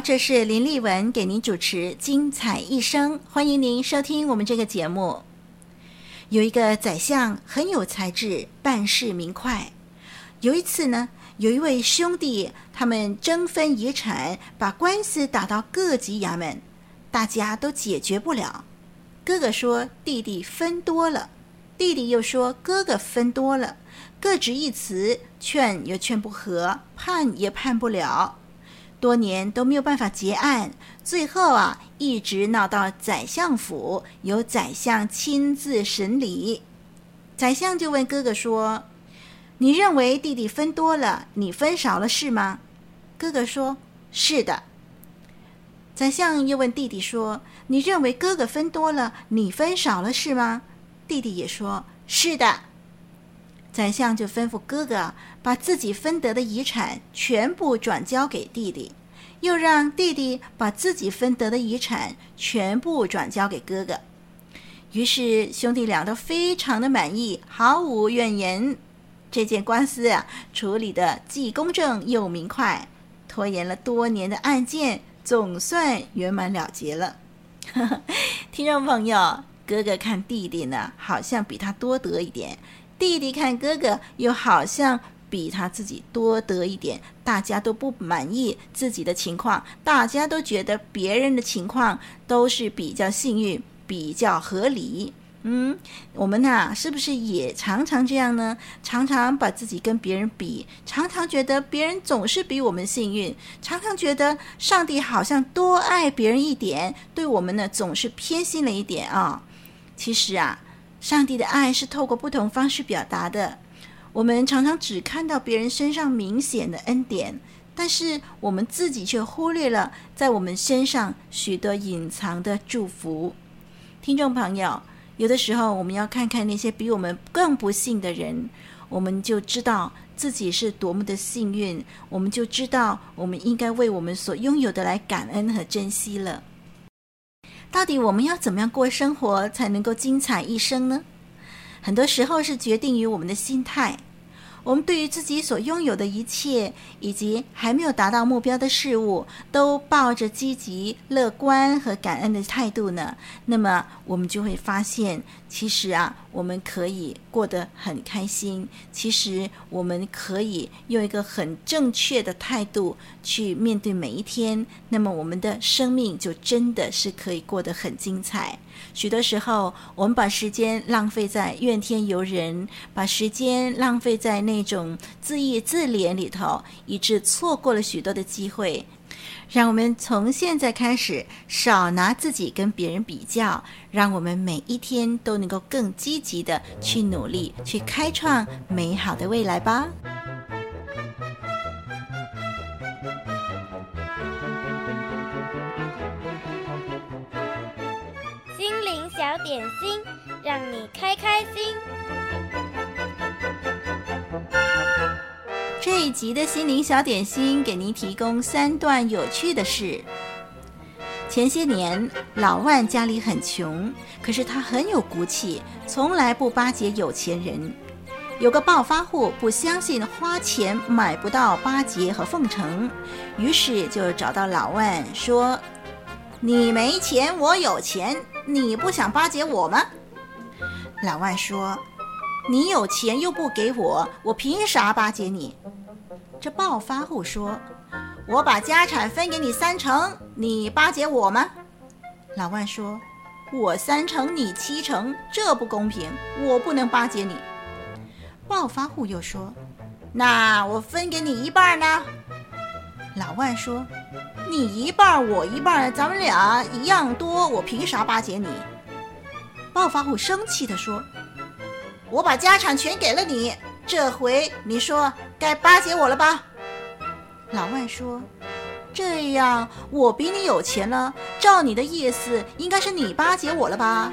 这是林丽文给您主持《精彩一生》，欢迎您收听我们这个节目。有一个宰相很有才智，办事明快。有一次呢，有一位兄弟，他们争分遗产，把官司打到各级衙门，大家都解决不了。哥哥说弟弟分多了，弟弟又说哥哥分多了，各执一词，劝又劝不和，判也判不了。多年都没有办法结案，最后啊，一直闹到宰相府，由宰相亲自审理。宰相就问哥哥说：“你认为弟弟分多了，你分少了是吗？”哥哥说：“是的。”宰相又问弟弟说：“你认为哥哥分多了，你分少了是吗？”弟弟也说：“是的。”宰相就吩咐哥哥把自己分得的遗产全部转交给弟弟，又让弟弟把自己分得的遗产全部转交给哥哥。于是兄弟俩都非常的满意，毫无怨言。这件官司啊，处理得既公正又明快，拖延了多年的案件总算圆满了结了。听众朋友，哥哥看弟弟呢，好像比他多得一点。弟弟看哥哥，又好像比他自己多得一点，大家都不满意自己的情况，大家都觉得别人的情况都是比较幸运、比较合理。嗯，我们呐，是不是也常常这样呢？常常把自己跟别人比，常常觉得别人总是比我们幸运，常常觉得上帝好像多爱别人一点，对我们呢总是偏心了一点啊。其实啊。上帝的爱是透过不同方式表达的。我们常常只看到别人身上明显的恩典，但是我们自己却忽略了在我们身上许多隐藏的祝福。听众朋友，有的时候我们要看看那些比我们更不幸的人，我们就知道自己是多么的幸运，我们就知道我们应该为我们所拥有的来感恩和珍惜了。到底我们要怎么样过生活才能够精彩一生呢？很多时候是决定于我们的心态。我们对于自己所拥有的一切，以及还没有达到目标的事物，都抱着积极、乐观和感恩的态度呢，那么我们就会发现，其实啊，我们可以过得很开心。其实我们可以用一个很正确的态度去面对每一天，那么我们的生命就真的是可以过得很精彩。许多时候，我们把时间浪费在怨天尤人，把时间浪费在那种自义自怜里头，以致错过了许多的机会。让我们从现在开始，少拿自己跟别人比较，让我们每一天都能够更积极地去努力，去开创美好的未来吧。开开心。这一集的心灵小点心给您提供三段有趣的事。前些年，老万家里很穷，可是他很有骨气，从来不巴结有钱人。有个暴发户不相信花钱买不到巴结和奉承，于是就找到老万说：“你没钱，我有钱。”你不想巴结我吗？老万说：“你有钱又不给我，我凭啥巴结你？”这暴发户说：“我把家产分给你三成，你巴结我吗？”老万说：“我三成，你七成，这不公平，我不能巴结你。”暴发户又说：“那我分给你一半呢？”老万说：“你一半，我一半，咱们俩一样多，我凭啥巴结你？”暴发户生气地说：“我把家产全给了你，这回你说该巴结我了吧？”老外说：“这样我比你有钱了，照你的意思，应该是你巴结我了吧？”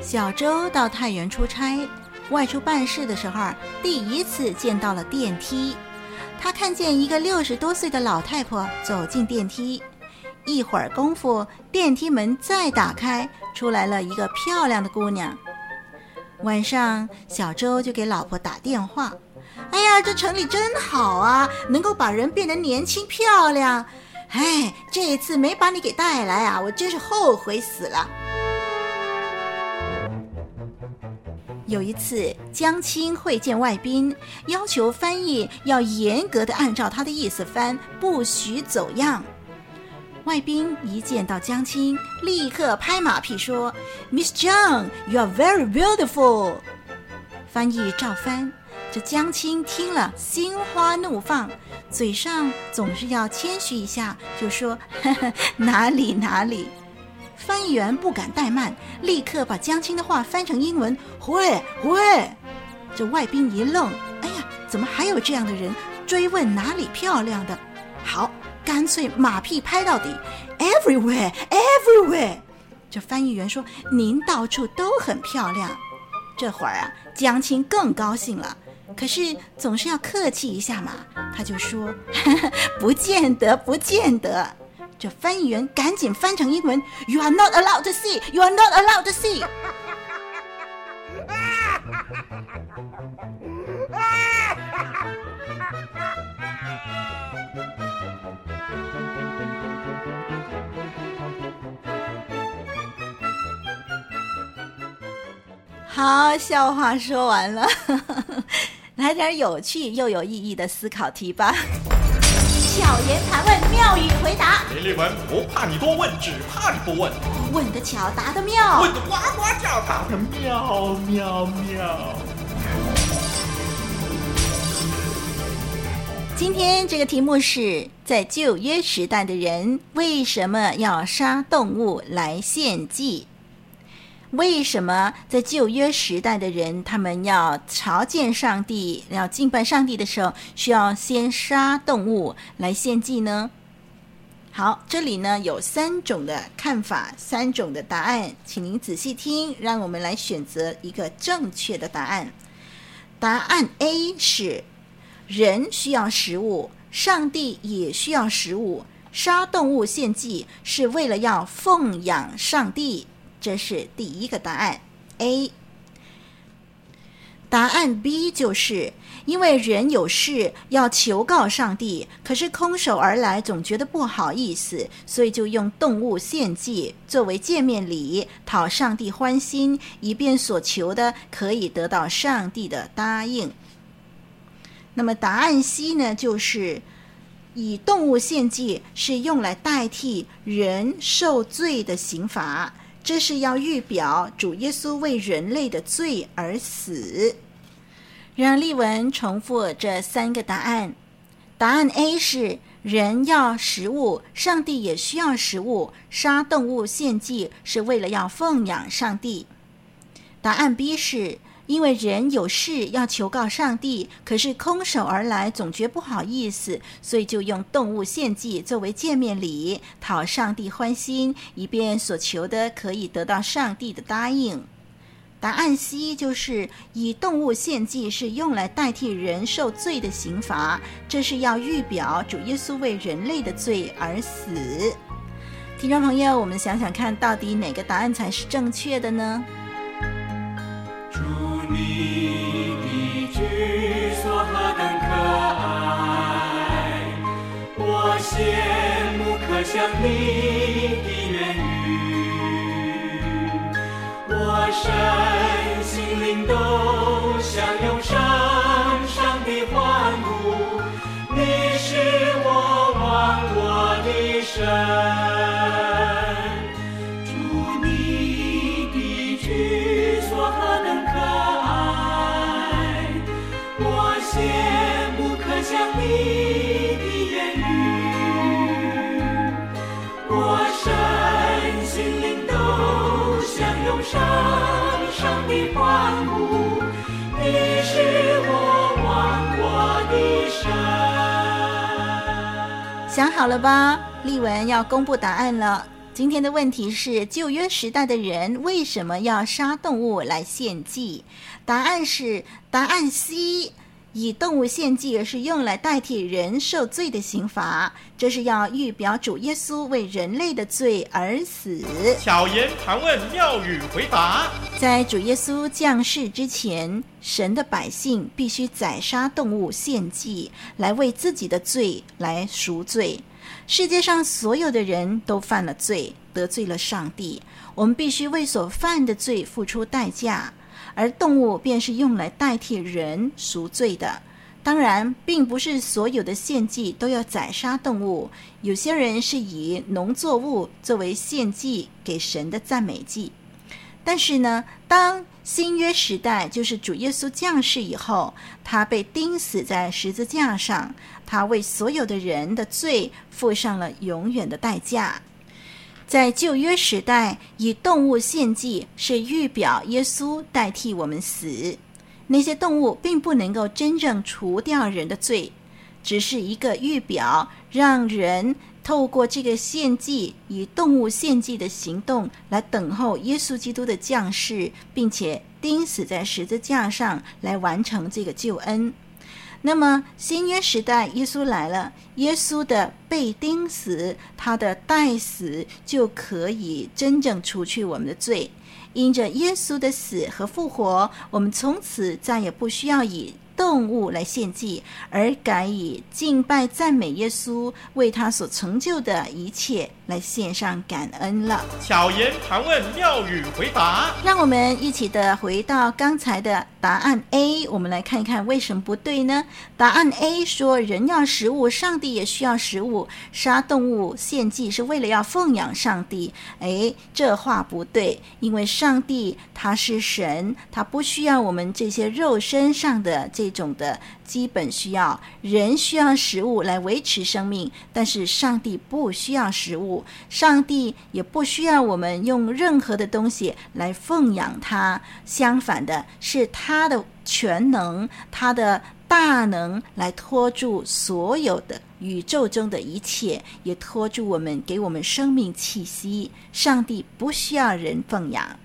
小周到太原出差，外出办事的时候，第一次见到了电梯。他看见一个六十多岁的老太婆走进电梯，一会儿功夫，电梯门再打开，出来了一个漂亮的姑娘。晚上，小周就给老婆打电话：“哎呀，这城里真好啊，能够把人变得年轻漂亮。哎，这一次没把你给带来啊，我真是后悔死了。”有一次，江青会见外宾，要求翻译要严格的按照他的意思翻，不许走样。外宾一见到江青，立刻拍马屁说：“Miss Zhang, you are very beautiful。”翻译照翻，这江青听了心花怒放，嘴上总是要谦虚一下，就说：“呵呵，哪里哪里。”翻译员不敢怠慢，立刻把江青的话翻成英文。会会，这外宾一愣，哎呀，怎么还有这样的人？追问哪里漂亮的？好，干脆马屁拍到底。Everywhere, everywhere。这翻译员说：“您到处都很漂亮。”这会儿啊，江青更高兴了，可是总是要客气一下嘛，他就说：“，不见得，不见得。”这翻译员赶紧翻成英文：“You are not allowed to see. You are not allowed to see.” 好，笑话说完了，来点有趣又有意义的思考题吧。巧言盘问，妙语回答。雷立文不怕你多问，只怕你不问。问得巧，答得妙。问得呱呱叫，答得妙妙妙。今天这个题目是在旧约时代的人为什么要杀动物来献祭？为什么在旧约时代的人，他们要朝见上帝、要敬拜上帝的时候，需要先杀动物来献祭呢？好，这里呢有三种的看法，三种的答案，请您仔细听，让我们来选择一个正确的答案。答案 A 是：人需要食物，上帝也需要食物，杀动物献祭是为了要奉养上帝。这是第一个答案，A。答案 B 就是因为人有事要求告上帝，可是空手而来，总觉得不好意思，所以就用动物献祭作为见面礼，讨上帝欢心，以便所求的可以得到上帝的答应。那么答案 C 呢，就是以动物献祭是用来代替人受罪的刑罚。这是要预表主耶稣为人类的罪而死。让例文重复这三个答案。答案 A 是人要食物，上帝也需要食物，杀动物献祭是为了要奉养上帝。答案 B 是。因为人有事要求告上帝，可是空手而来，总觉不好意思，所以就用动物献祭作为见面礼，讨上帝欢心，以便所求的可以得到上帝的答应。答案 C 就是以动物献祭是用来代替人受罪的刑罚，这是要预表主耶稣为人类的罪而死。听众朋友，我们想想看，到底哪个答案才是正确的呢？你的居所何等可爱，我羡慕可想你的言语，我身心灵都相拥深深的欢呼，你是我忘我的神，想好了吧？丽文要公布答案了。今天的问题是：旧约时代的人为什么要杀动物来献祭？答案是答案 C。以动物献祭是用来代替人受罪的刑罚，这是要预表主耶稣为人类的罪而死。巧言盘问，妙语回答。在主耶稣降世之前，神的百姓必须宰杀动物献祭，来为自己的罪来赎罪。世界上所有的人都犯了罪，得罪了上帝，我们必须为所犯的罪付出代价。而动物便是用来代替人赎罪的。当然，并不是所有的献祭都要宰杀动物。有些人是以农作物作为献祭给神的赞美祭。但是呢，当新约时代，就是主耶稣降世以后，他被钉死在十字架上，他为所有的人的罪付上了永远的代价。在旧约时代，以动物献祭是预表耶稣代替我们死。那些动物并不能够真正除掉人的罪，只是一个预表，让人透过这个献祭，以动物献祭的行动来等候耶稣基督的降世，并且钉死在十字架上，来完成这个救恩。那么新约时代，耶稣来了，耶稣的被钉死，他的代死就可以真正除去我们的罪。因着耶稣的死和复活，我们从此再也不需要以动物来献祭，而改以敬拜赞美耶稣为他所成就的一切来献上感恩了。巧言盘问，妙语回答。让我们一起的回到刚才的答案 A，我们来看一看为什么不对呢？答案 A 说，人要食物，上帝也需要食物，杀动物献祭是为了要奉养上帝。哎，这话不对，因为上帝他是神，他不需要我们这些肉身上的这。一种的基本需要，人需要食物来维持生命，但是上帝不需要食物，上帝也不需要我们用任何的东西来奉养他。相反的，是他的全能、他的大能来托住所有的宇宙中的一切，也托住我们，给我们生命气息。上帝不需要人奉养。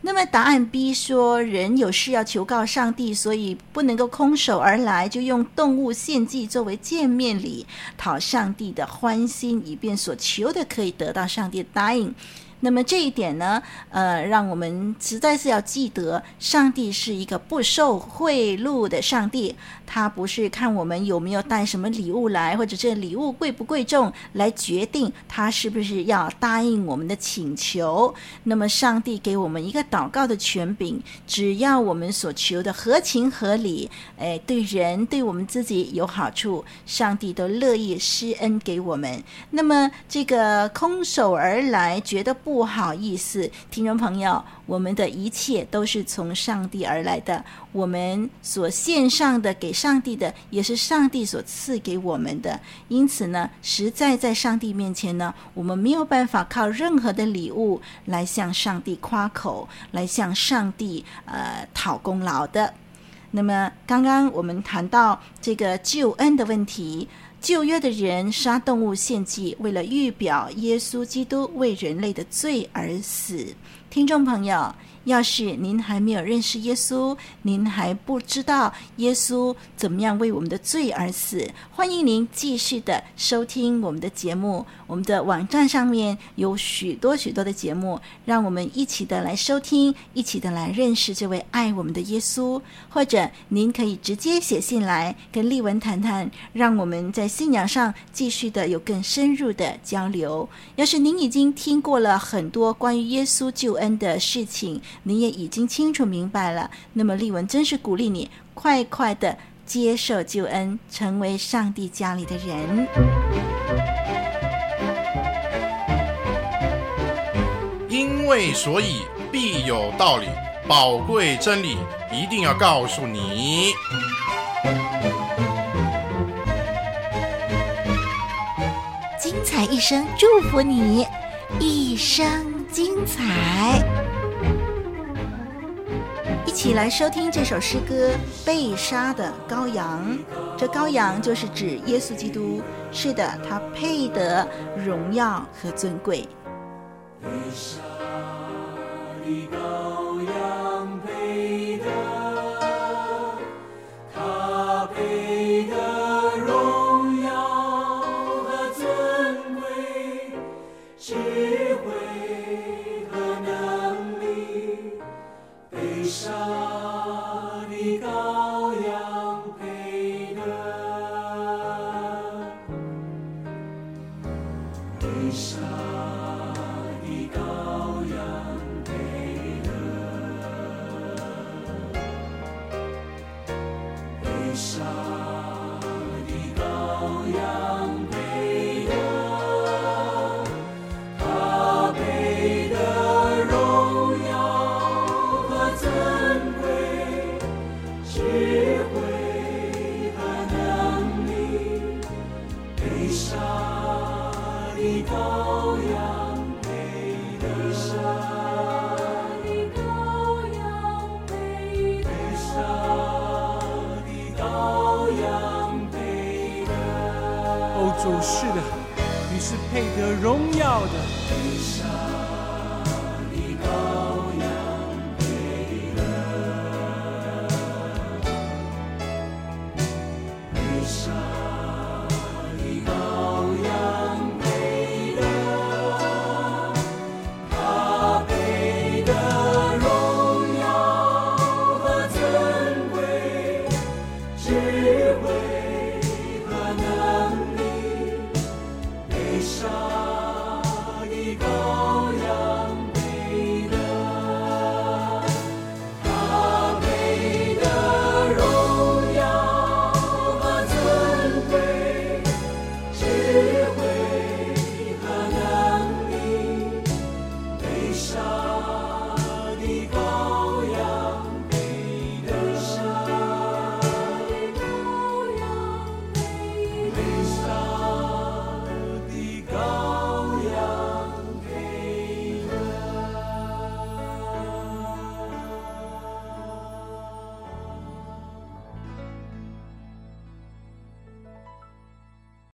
那么答案 B 说，人有事要求告上帝，所以不能够空手而来，就用动物献祭作为见面礼，讨上帝的欢心，以便所求的可以得到上帝答应。那么这一点呢，呃，让我们实在是要记得，上帝是一个不受贿赂的上帝，他不是看我们有没有带什么礼物来，或者这礼物贵不贵重来决定他是不是要答应我们的请求。那么上帝给我们一个祷告的权柄，只要我们所求的合情合理，哎，对人对我们自己有好处，上帝都乐意施恩给我们。那么这个空手而来，觉得。不好意思，听众朋友，我们的一切都是从上帝而来的，我们所献上的给上帝的，也是上帝所赐给我们的。因此呢，实在在上帝面前呢，我们没有办法靠任何的礼物来向上帝夸口，来向上帝呃讨功劳的。那么，刚刚我们谈到这个救恩的问题。旧约的人杀动物献祭，为了预表耶稣基督为人类的罪而死。听众朋友。要是您还没有认识耶稣，您还不知道耶稣怎么样为我们的罪而死，欢迎您继续的收听我们的节目。我们的网站上面有许多许多的节目，让我们一起的来收听，一起的来认识这位爱我们的耶稣。或者您可以直接写信来跟丽文谈谈，让我们在信仰上继续的有更深入的交流。要是您已经听过了很多关于耶稣救恩的事情，你也已经清楚明白了，那么丽文真是鼓励你快快的接受救恩，成为上帝家里的人。因为所以必有道理，宝贵真理一定要告诉你。精彩一生，祝福你一生精彩。一起来收听这首诗歌《被杀的羔羊》。这羔羊就是指耶稣基督。是的，他配得荣耀和尊贵。被杀的羔羊